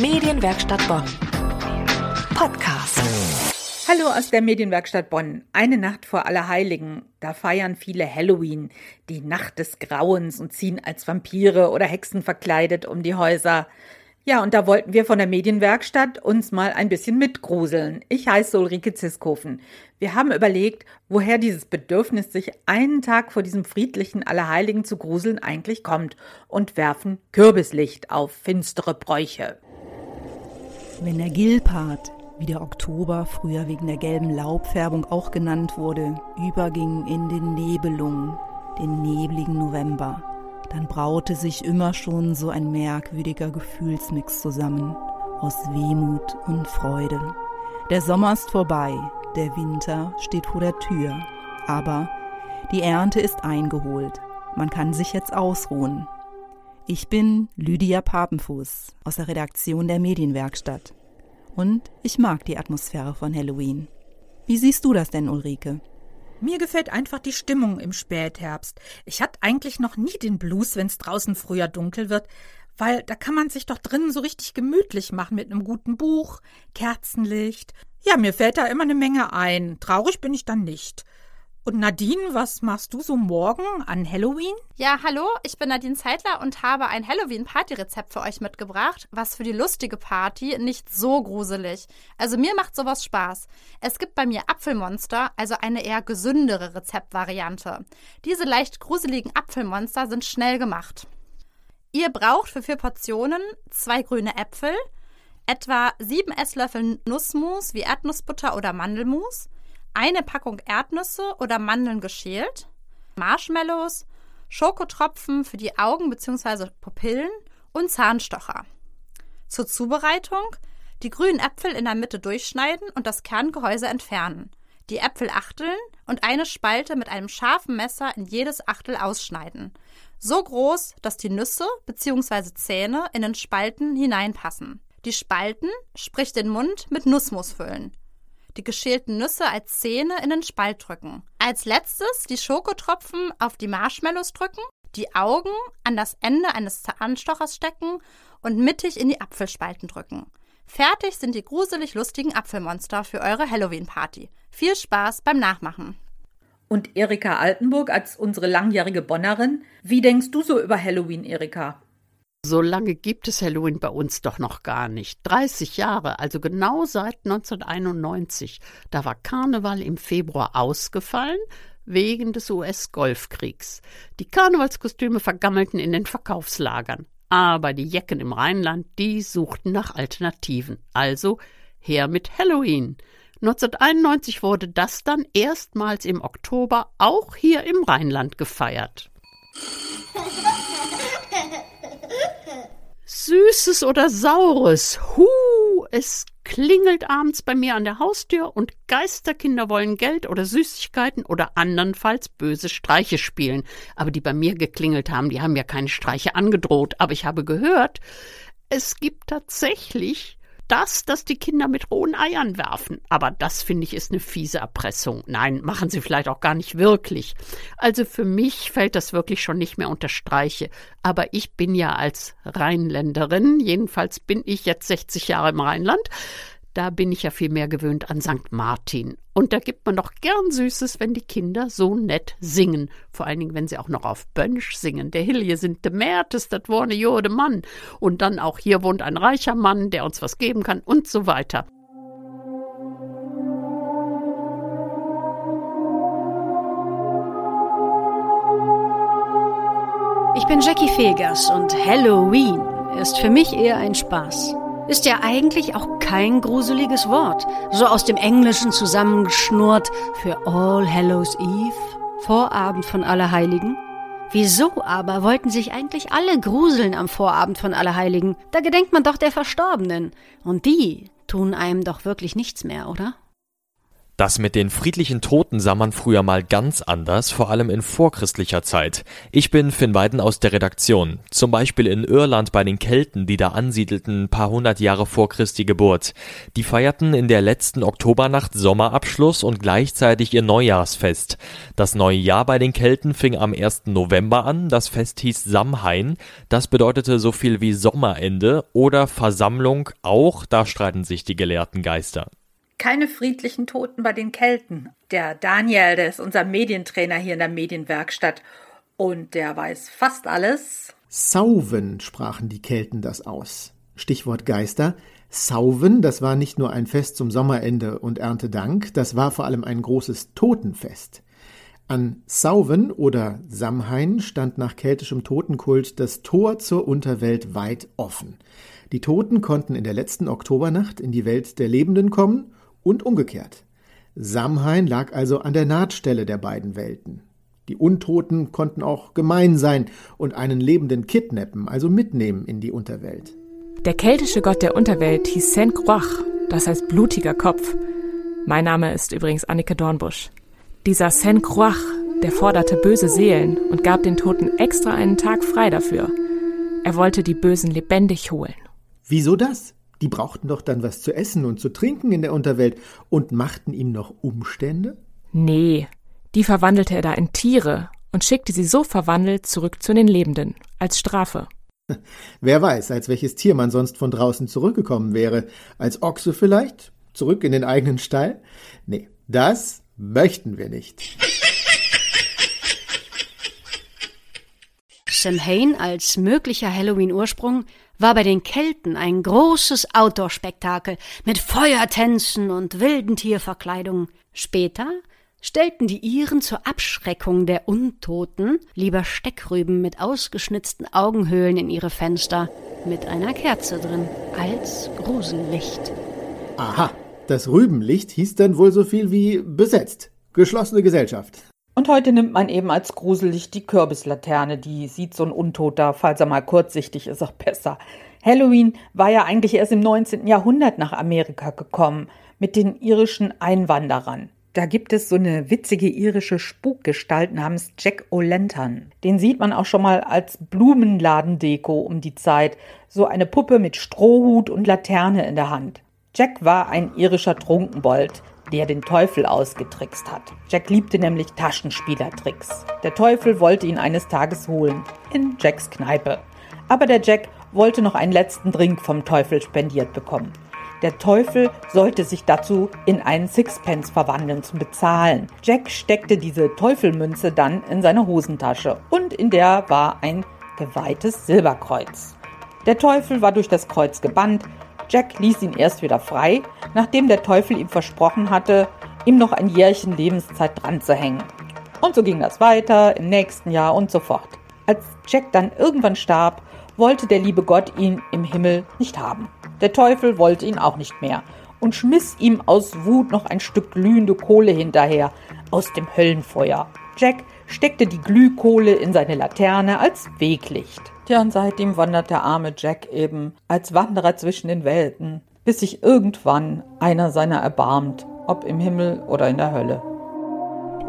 Medienwerkstatt Bonn. Podcast. Hallo aus der Medienwerkstatt Bonn. Eine Nacht vor Allerheiligen. Da feiern viele Halloween, die Nacht des Grauens und ziehen als Vampire oder Hexen verkleidet um die Häuser. Ja, und da wollten wir von der Medienwerkstatt uns mal ein bisschen mitgruseln. Ich heiße Ulrike Ziskofen. Wir haben überlegt, woher dieses Bedürfnis, sich einen Tag vor diesem friedlichen Allerheiligen zu gruseln, eigentlich kommt und werfen Kürbislicht auf finstere Bräuche. Wenn der Gilpart, wie der Oktober früher wegen der gelben Laubfärbung auch genannt wurde, überging in den Nebelung, den nebligen November, dann braute sich immer schon so ein merkwürdiger Gefühlsmix zusammen aus Wehmut und Freude. Der Sommer ist vorbei, der Winter steht vor der Tür, aber die Ernte ist eingeholt. Man kann sich jetzt ausruhen. Ich bin Lydia Papenfuß aus der Redaktion der Medienwerkstatt. Und ich mag die Atmosphäre von Halloween. Wie siehst du das denn, Ulrike? Mir gefällt einfach die Stimmung im Spätherbst. Ich hatte eigentlich noch nie den Blues, wenn's draußen früher dunkel wird, weil da kann man sich doch drinnen so richtig gemütlich machen mit einem guten Buch, Kerzenlicht. Ja, mir fällt da immer eine Menge ein. Traurig bin ich dann nicht. Und Nadine, was machst du so morgen an Halloween? Ja, hallo, ich bin Nadine Zeitler und habe ein Halloween-Party-Rezept für euch mitgebracht, was für die lustige Party nicht so gruselig. Also mir macht sowas Spaß. Es gibt bei mir Apfelmonster, also eine eher gesündere Rezeptvariante. Diese leicht gruseligen Apfelmonster sind schnell gemacht. Ihr braucht für vier Portionen zwei grüne Äpfel, etwa sieben Esslöffel Nussmus wie Erdnussbutter oder Mandelmus, eine Packung Erdnüsse oder Mandeln geschält, Marshmallows, Schokotropfen für die Augen bzw. Pupillen und Zahnstocher. Zur Zubereitung die grünen Äpfel in der Mitte durchschneiden und das Kerngehäuse entfernen. Die Äpfel achteln und eine Spalte mit einem scharfen Messer in jedes Achtel ausschneiden. So groß, dass die Nüsse bzw. Zähne in den Spalten hineinpassen. Die Spalten, sprich den Mund, mit Nussmus füllen die geschälten Nüsse als Zähne in den Spalt drücken. Als letztes die Schokotropfen auf die Marshmallows drücken, die Augen an das Ende eines Zahnstochers stecken und mittig in die Apfelspalten drücken. Fertig sind die gruselig lustigen Apfelmonster für eure Halloween-Party. Viel Spaß beim Nachmachen. Und Erika Altenburg als unsere langjährige Bonnerin, wie denkst du so über Halloween, Erika? So lange gibt es Halloween bei uns doch noch gar nicht. 30 Jahre, also genau seit 1991. Da war Karneval im Februar ausgefallen wegen des US-Golfkriegs. Die Karnevalskostüme vergammelten in den Verkaufslagern. Aber die Jecken im Rheinland, die suchten nach Alternativen. Also her mit Halloween. 1991 wurde das dann erstmals im Oktober auch hier im Rheinland gefeiert. Süßes oder Saures? Hu, es klingelt abends bei mir an der Haustür und Geisterkinder wollen Geld oder Süßigkeiten oder andernfalls böse Streiche spielen. Aber die bei mir geklingelt haben, die haben ja keine Streiche angedroht. Aber ich habe gehört, es gibt tatsächlich das, dass die Kinder mit rohen Eiern werfen. Aber das finde ich ist eine fiese Erpressung. Nein, machen sie vielleicht auch gar nicht wirklich. Also für mich fällt das wirklich schon nicht mehr unter Streiche. Aber ich bin ja als Rheinländerin, jedenfalls bin ich jetzt 60 Jahre im Rheinland, da bin ich ja viel mehr gewöhnt an St. Martin. Und da gibt man doch gern Süßes, wenn die Kinder so nett singen. Vor allen Dingen, wenn sie auch noch auf Bönsch singen. Der Hill, hier sind de Mertes, dat wohne jode Mann. Und dann auch hier wohnt ein reicher Mann, der uns was geben kann und so weiter. Ich bin Jackie Fegers und Halloween ist für mich eher ein Spaß ist ja eigentlich auch kein gruseliges Wort, so aus dem Englischen zusammengeschnurrt für All Hallows Eve, Vorabend von Allerheiligen. Wieso aber wollten sich eigentlich alle gruseln am Vorabend von Allerheiligen? Da gedenkt man doch der Verstorbenen. Und die tun einem doch wirklich nichts mehr, oder? Das mit den friedlichen Toten sah man früher mal ganz anders, vor allem in vorchristlicher Zeit. Ich bin Finn Weiden aus der Redaktion. Zum Beispiel in Irland bei den Kelten, die da ansiedelten, ein paar hundert Jahre vor Christi Geburt. Die feierten in der letzten Oktobernacht Sommerabschluss und gleichzeitig ihr Neujahrsfest. Das neue Jahr bei den Kelten fing am 1. November an. Das Fest hieß Samhain. Das bedeutete so viel wie Sommerende oder Versammlung auch. Da streiten sich die gelehrten Geister keine friedlichen Toten bei den Kelten. Der Daniel, der ist unser Medientrainer hier in der Medienwerkstatt und der weiß fast alles. Sauven sprachen die Kelten das aus. Stichwort Geister. Sauven, das war nicht nur ein Fest zum Sommerende und Erntedank, das war vor allem ein großes Totenfest. An Sauven oder Samhain stand nach keltischem Totenkult das Tor zur Unterwelt weit offen. Die Toten konnten in der letzten Oktobernacht in die Welt der Lebenden kommen und umgekehrt. Samhain lag also an der Nahtstelle der beiden Welten. Die Untoten konnten auch gemein sein und einen Lebenden kidnappen, also mitnehmen in die Unterwelt. Der keltische Gott der Unterwelt hieß Saint Croix, das heißt blutiger Kopf. Mein Name ist übrigens Annike Dornbusch. Dieser Saint Croix, der forderte böse Seelen und gab den Toten extra einen Tag frei dafür. Er wollte die Bösen lebendig holen. Wieso das? Die brauchten doch dann was zu essen und zu trinken in der Unterwelt und machten ihm noch Umstände? Nee, die verwandelte er da in Tiere und schickte sie so verwandelt zurück zu den Lebenden, als Strafe. Wer weiß, als welches Tier man sonst von draußen zurückgekommen wäre. Als Ochse vielleicht? Zurück in den eigenen Stall? Nee, das möchten wir nicht. Samhain als möglicher Halloween-Ursprung war bei den Kelten ein großes Outdoor-Spektakel mit Feuertänzen und wilden Tierverkleidungen. Später stellten die Iren zur Abschreckung der Untoten lieber Steckrüben mit ausgeschnitzten Augenhöhlen in ihre Fenster mit einer Kerze drin als Grusellicht. Aha, das Rübenlicht hieß dann wohl so viel wie besetzt, geschlossene Gesellschaft. Und heute nimmt man eben als gruselig die Kürbislaterne, die sieht so ein Untoter, falls er mal kurzsichtig ist, auch besser. Halloween war ja eigentlich erst im 19. Jahrhundert nach Amerika gekommen, mit den irischen Einwanderern. Da gibt es so eine witzige irische Spukgestalt namens Jack O'Lantern. Den sieht man auch schon mal als Blumenladendeko um die Zeit. So eine Puppe mit Strohhut und Laterne in der Hand. Jack war ein irischer Trunkenbold, der den Teufel ausgetrickst hat. Jack liebte nämlich Taschenspielertricks. Der Teufel wollte ihn eines Tages holen, in Jacks Kneipe. Aber der Jack wollte noch einen letzten Drink vom Teufel spendiert bekommen. Der Teufel sollte sich dazu in einen Sixpence verwandeln zum Bezahlen. Jack steckte diese Teufelmünze dann in seine Hosentasche und in der war ein geweihtes Silberkreuz. Der Teufel war durch das Kreuz gebannt, Jack ließ ihn erst wieder frei, nachdem der Teufel ihm versprochen hatte, ihm noch ein Jährchen Lebenszeit dran zu hängen. Und so ging das weiter im nächsten Jahr und so fort. Als Jack dann irgendwann starb, wollte der liebe Gott ihn im Himmel nicht haben. Der Teufel wollte ihn auch nicht mehr und schmiss ihm aus Wut noch ein Stück glühende Kohle hinterher aus dem Höllenfeuer. Jack steckte die Glühkohle in seine Laterne als Weglicht. Tja, und seitdem wandert der arme Jack eben als Wanderer zwischen den Welten, bis sich irgendwann einer seiner erbarmt, ob im Himmel oder in der Hölle.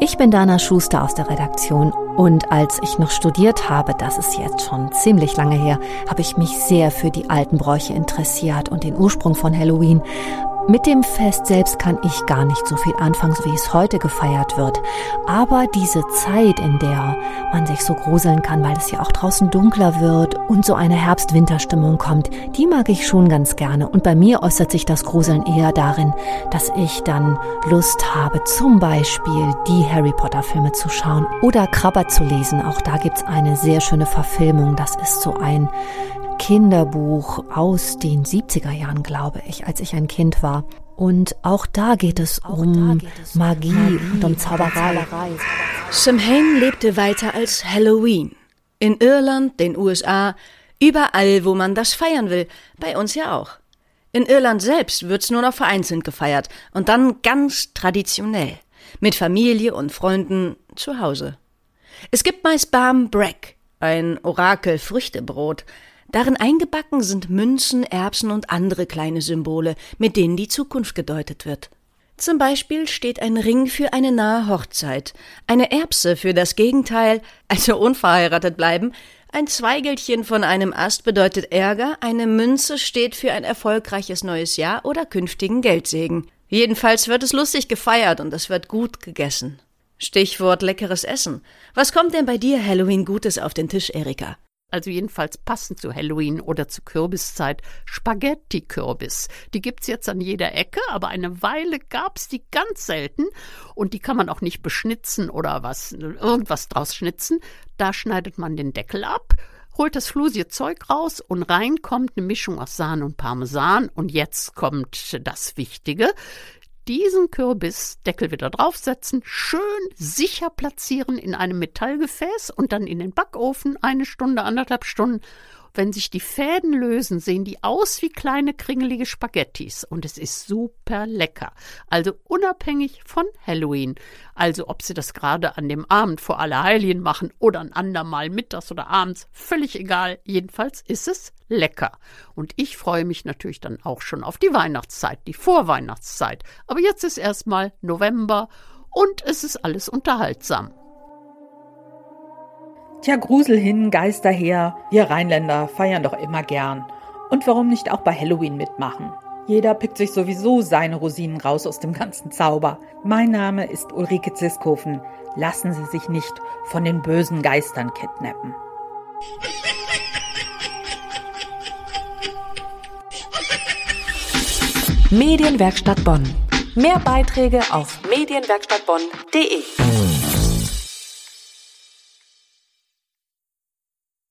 Ich bin Dana Schuster aus der Redaktion und als ich noch studiert habe, das ist jetzt schon ziemlich lange her, habe ich mich sehr für die alten Bräuche interessiert und den Ursprung von Halloween mit dem Fest selbst kann ich gar nicht so viel anfangen, wie es heute gefeiert wird. Aber diese Zeit, in der man sich so gruseln kann, weil es ja auch draußen dunkler wird und so eine Herbst-Winter-Stimmung kommt, die mag ich schon ganz gerne. Und bei mir äußert sich das Gruseln eher darin, dass ich dann Lust habe, zum Beispiel die Harry Potter-Filme zu schauen oder Krabber zu lesen. Auch da gibt's eine sehr schöne Verfilmung. Das ist so ein Kinderbuch aus den 70er Jahren, glaube ich, als ich ein Kind war. Und auch da geht es um geht es Magie, Magie, und um Zauberei. Samhain lebte weiter als Halloween. In Irland, den USA, überall, wo man das feiern will. Bei uns ja auch. In Irland selbst wird's nur noch vereinzelt gefeiert und dann ganz traditionell. Mit Familie und Freunden zu Hause. Es gibt meist Barm Breck, ein Orakel-Früchtebrot, Darin eingebacken sind Münzen, Erbsen und andere kleine Symbole, mit denen die Zukunft gedeutet wird. Zum Beispiel steht ein Ring für eine nahe Hochzeit, eine Erbse für das Gegenteil, also unverheiratet bleiben, ein Zweigelchen von einem Ast bedeutet Ärger, eine Münze steht für ein erfolgreiches neues Jahr oder künftigen Geldsegen. Jedenfalls wird es lustig gefeiert und es wird gut gegessen. Stichwort leckeres Essen. Was kommt denn bei dir Halloween Gutes auf den Tisch, Erika? Also jedenfalls passend zu Halloween oder zu Kürbiszeit, Spaghetti-Kürbis. Die gibt's jetzt an jeder Ecke, aber eine Weile gab's die ganz selten und die kann man auch nicht beschnitzen oder was, irgendwas draus schnitzen. Da schneidet man den Deckel ab, holt das flusige Zeug raus und rein kommt eine Mischung aus Sahne und Parmesan und jetzt kommt das Wichtige diesen Kürbisdeckel wieder draufsetzen, schön sicher platzieren in einem Metallgefäß und dann in den Backofen eine Stunde, anderthalb Stunden wenn sich die Fäden lösen, sehen die aus wie kleine kringelige Spaghettis und es ist super lecker. Also unabhängig von Halloween. Also ob sie das gerade an dem Abend vor Allerheiligen machen oder ein andermal mittags oder abends, völlig egal. Jedenfalls ist es lecker. Und ich freue mich natürlich dann auch schon auf die Weihnachtszeit, die Vorweihnachtszeit. Aber jetzt ist erstmal November und es ist alles unterhaltsam. Tja, Grusel hin, Geister her. Wir Rheinländer feiern doch immer gern. Und warum nicht auch bei Halloween mitmachen? Jeder pickt sich sowieso seine Rosinen raus aus dem ganzen Zauber. Mein Name ist Ulrike Ziskofen. Lassen Sie sich nicht von den bösen Geistern kidnappen. Medienwerkstatt Bonn. Mehr Beiträge auf medienwerkstattbonn.de.